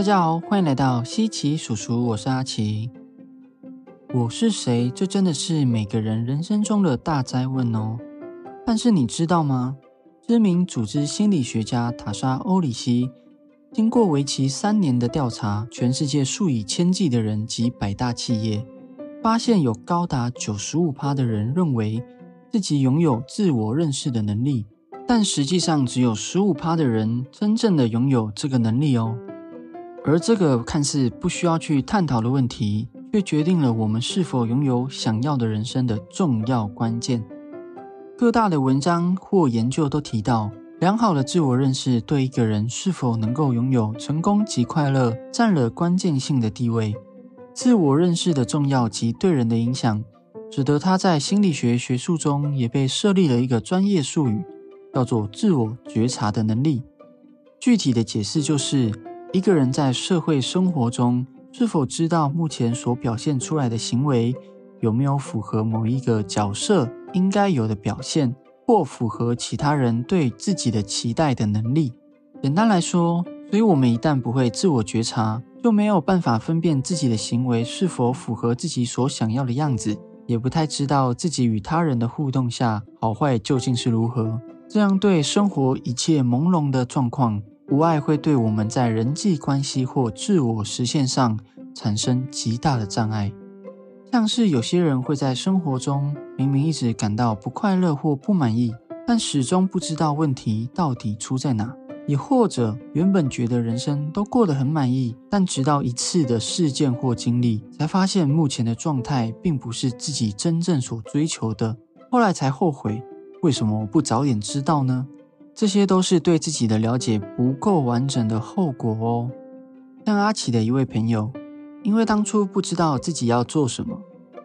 大家好，欢迎来到西奇叔叔，我是阿奇。我是谁？这真的是每个人人生中的大灾问哦。但是你知道吗？知名组织心理学家塔莎·欧里希经过为期三年的调查，全世界数以千计的人及百大企业，发现有高达九十五趴的人认为自己拥有自我认识的能力。但实际上，只有十五趴的人真正的拥有这个能力哦。而这个看似不需要去探讨的问题，却决定了我们是否拥有想要的人生的重要关键。各大的文章或研究都提到，良好的自我认识对一个人是否能够拥有成功及快乐，占了关键性的地位。自我认识的重要及对人的影响，使得他在心理学学术中也被设立了一个专业术语。叫做自我觉察的能力。具体的解释就是，一个人在社会生活中是否知道目前所表现出来的行为有没有符合某一个角色应该有的表现，或符合其他人对自己的期待的能力。简单来说，所以我们一旦不会自我觉察，就没有办法分辨自己的行为是否符合自己所想要的样子，也不太知道自己与他人的互动下好坏究竟是如何。这样对生活一切朦胧的状况，无爱会对我们在人际关系或自我实现上产生极大的障碍。像是有些人会在生活中明明一直感到不快乐或不满意，但始终不知道问题到底出在哪；也或者原本觉得人生都过得很满意，但直到一次的事件或经历，才发现目前的状态并不是自己真正所追求的，后来才后悔。为什么不早点知道呢？这些都是对自己的了解不够完整的后果哦。像阿奇的一位朋友，因为当初不知道自己要做什么，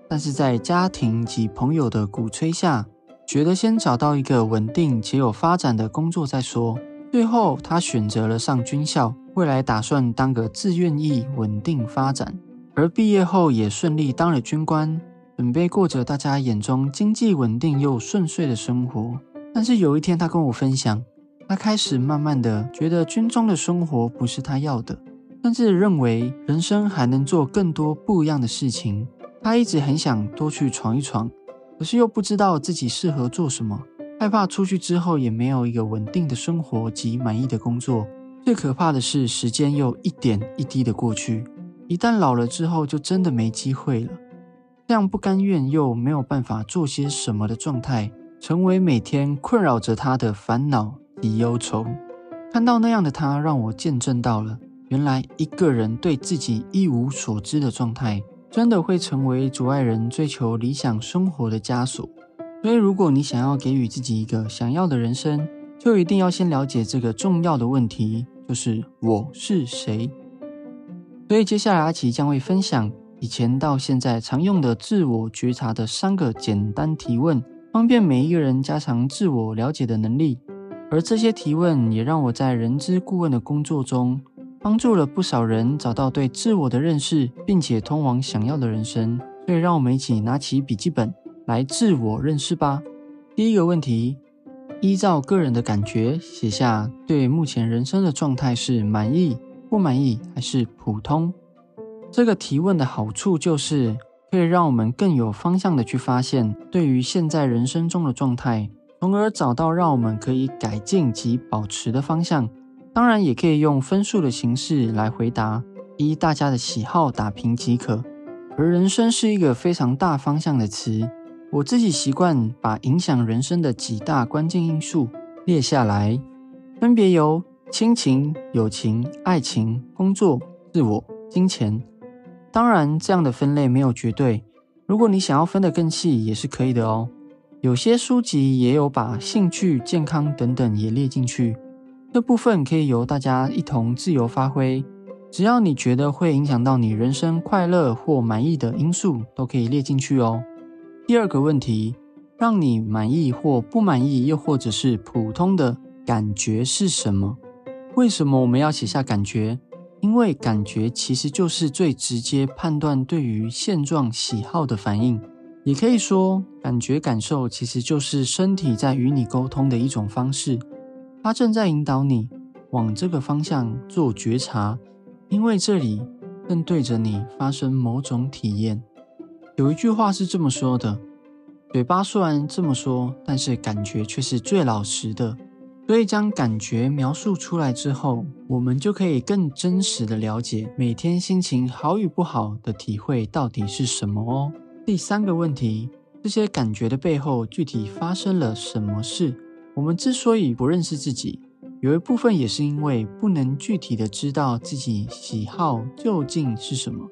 但是在家庭及朋友的鼓吹下，觉得先找到一个稳定且有发展的工作再说。最后，他选择了上军校，未来打算当个自愿役，稳定发展。而毕业后也顺利当了军官。准备过着大家眼中经济稳定又顺遂的生活，但是有一天，他跟我分享，他开始慢慢的觉得军中的生活不是他要的，甚至认为人生还能做更多不一样的事情。他一直很想多去闯一闯，可是又不知道自己适合做什么，害怕出去之后也没有一个稳定的生活及满意的工作。最可怕的是，时间又一点一滴的过去，一旦老了之后，就真的没机会了。这样不甘愿又没有办法做些什么的状态，成为每天困扰着他的烦恼与忧愁。看到那样的他，让我见证到了，原来一个人对自己一无所知的状态，真的会成为阻碍人追求理想生活的枷锁。所以，如果你想要给予自己一个想要的人生，就一定要先了解这个重要的问题，就是我是谁。所以，接下来阿奇将会分享。以前到现在常用的自我觉察的三个简单提问，方便每一个人加强自我了解的能力。而这些提问也让我在人资顾问的工作中，帮助了不少人找到对自我的认识，并且通往想要的人生。所以，让我们一起拿起笔记本来自我认识吧。第一个问题：依照个人的感觉，写下对目前人生的状态是满意、不满意还是普通。这个提问的好处就是，可以让我们更有方向的去发现对于现在人生中的状态，从而找到让我们可以改进及保持的方向。当然，也可以用分数的形式来回答，依大家的喜好打平即可。而人生是一个非常大方向的词，我自己习惯把影响人生的几大关键因素列下来，分别由亲情、友情、爱情、工作、自我、金钱。当然，这样的分类没有绝对。如果你想要分得更细，也是可以的哦。有些书籍也有把兴趣、健康等等也列进去，这部分可以由大家一同自由发挥。只要你觉得会影响到你人生快乐或满意的因素，都可以列进去哦。第二个问题，让你满意或不满意，又或者是普通的感觉是什么？为什么我们要写下感觉？因为感觉其实就是最直接判断对于现状喜好的反应，也可以说，感觉感受其实就是身体在与你沟通的一种方式，它正在引导你往这个方向做觉察。因为这里正对着你发生某种体验。有一句话是这么说的：嘴巴虽然这么说，但是感觉却是最老实的。所以，将感觉描述出来之后，我们就可以更真实的了解每天心情好与不好的体会到底是什么哦。第三个问题，这些感觉的背后具体发生了什么事？我们之所以不认识自己，有一部分也是因为不能具体的知道自己喜好究竟是什么。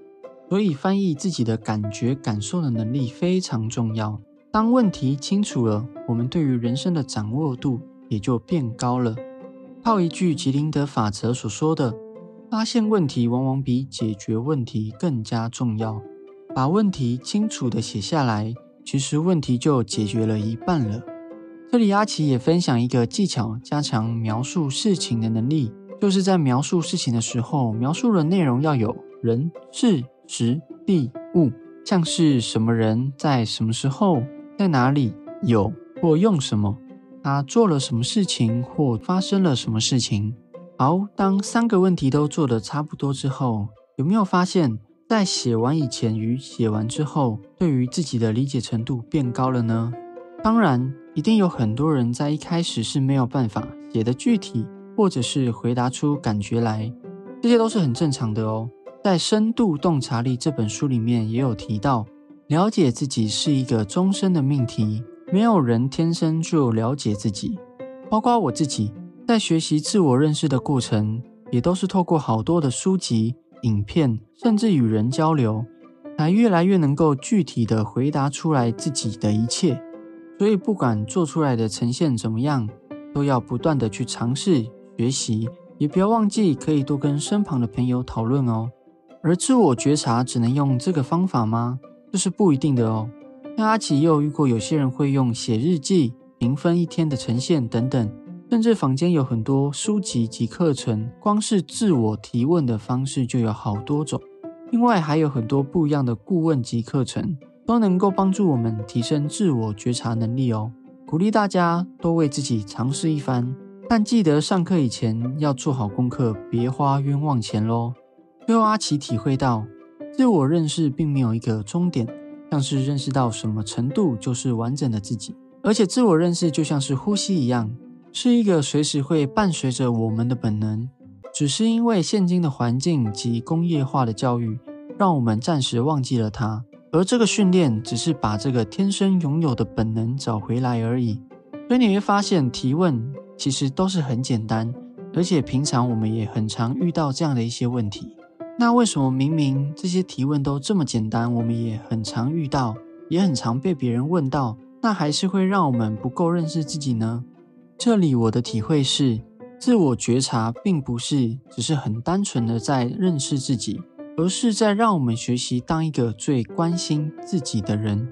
所以，翻译自己的感觉感受的能力非常重要。当问题清楚了，我们对于人生的掌握度。也就变高了。套一句吉林德法则所说的：“发现问题往往比解决问题更加重要。”把问题清楚的写下来，其实问题就解决了一半了。这里阿奇也分享一个技巧，加强描述事情的能力，就是在描述事情的时候，描述的内容要有人、事、时、地、物，像是什么人在什么时候在哪里有或用什么。他做了什么事情，或发生了什么事情？好，当三个问题都做得差不多之后，有没有发现，在写完以前与写完之后，对于自己的理解程度变高了呢？当然，一定有很多人在一开始是没有办法写的具体，或者是回答出感觉来，这些都是很正常的哦。在《深度洞察力》这本书里面也有提到，了解自己是一个终身的命题。没有人天生就了解自己，包括我自己，在学习自我认识的过程，也都是透过好多的书籍、影片，甚至与人交流，来越来越能够具体的回答出来自己的一切。所以，不管做出来的呈现怎么样，都要不断的去尝试学习，也不要忘记可以多跟身旁的朋友讨论哦。而自我觉察只能用这个方法吗？这是不一定的哦。那阿奇也有遇过，有些人会用写日记评分一天的呈现等等，甚至坊间有很多书籍及课程，光是自我提问的方式就有好多种。另外还有很多不一样的顾问及课程，都能够帮助我们提升自我觉察能力哦。鼓励大家多为自己尝试一番，但记得上课以前要做好功课，别花冤枉钱喽。最后阿奇体会到，自我认识并没有一个终点。像是认识到什么程度就是完整的自己，而且自我认识就像是呼吸一样，是一个随时会伴随着我们的本能。只是因为现今的环境及工业化的教育，让我们暂时忘记了它。而这个训练只是把这个天生拥有的本能找回来而已。所以你会发现，提问其实都是很简单，而且平常我们也很常遇到这样的一些问题。那为什么明明这些提问都这么简单，我们也很常遇到，也很常被别人问到，那还是会让我们不够认识自己呢？这里我的体会是，自我觉察并不是只是很单纯的在认识自己，而是在让我们学习当一个最关心自己的人。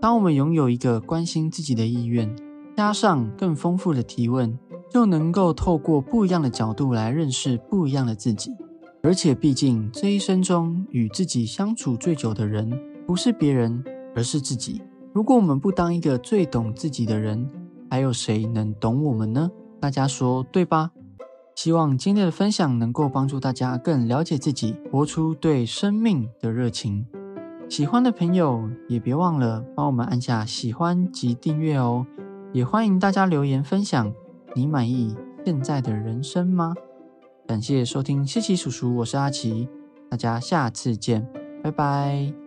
当我们拥有一个关心自己的意愿，加上更丰富的提问，就能够透过不一样的角度来认识不一样的自己。而且，毕竟这一生中与自己相处最久的人，不是别人，而是自己。如果我们不当一个最懂自己的人，还有谁能懂我们呢？大家说对吧？希望今天的分享能够帮助大家更了解自己，活出对生命的热情。喜欢的朋友也别忘了帮我们按下喜欢及订阅哦。也欢迎大家留言分享，你满意现在的人生吗？感谢收听西奇叔叔，我是阿奇，大家下次见，拜拜。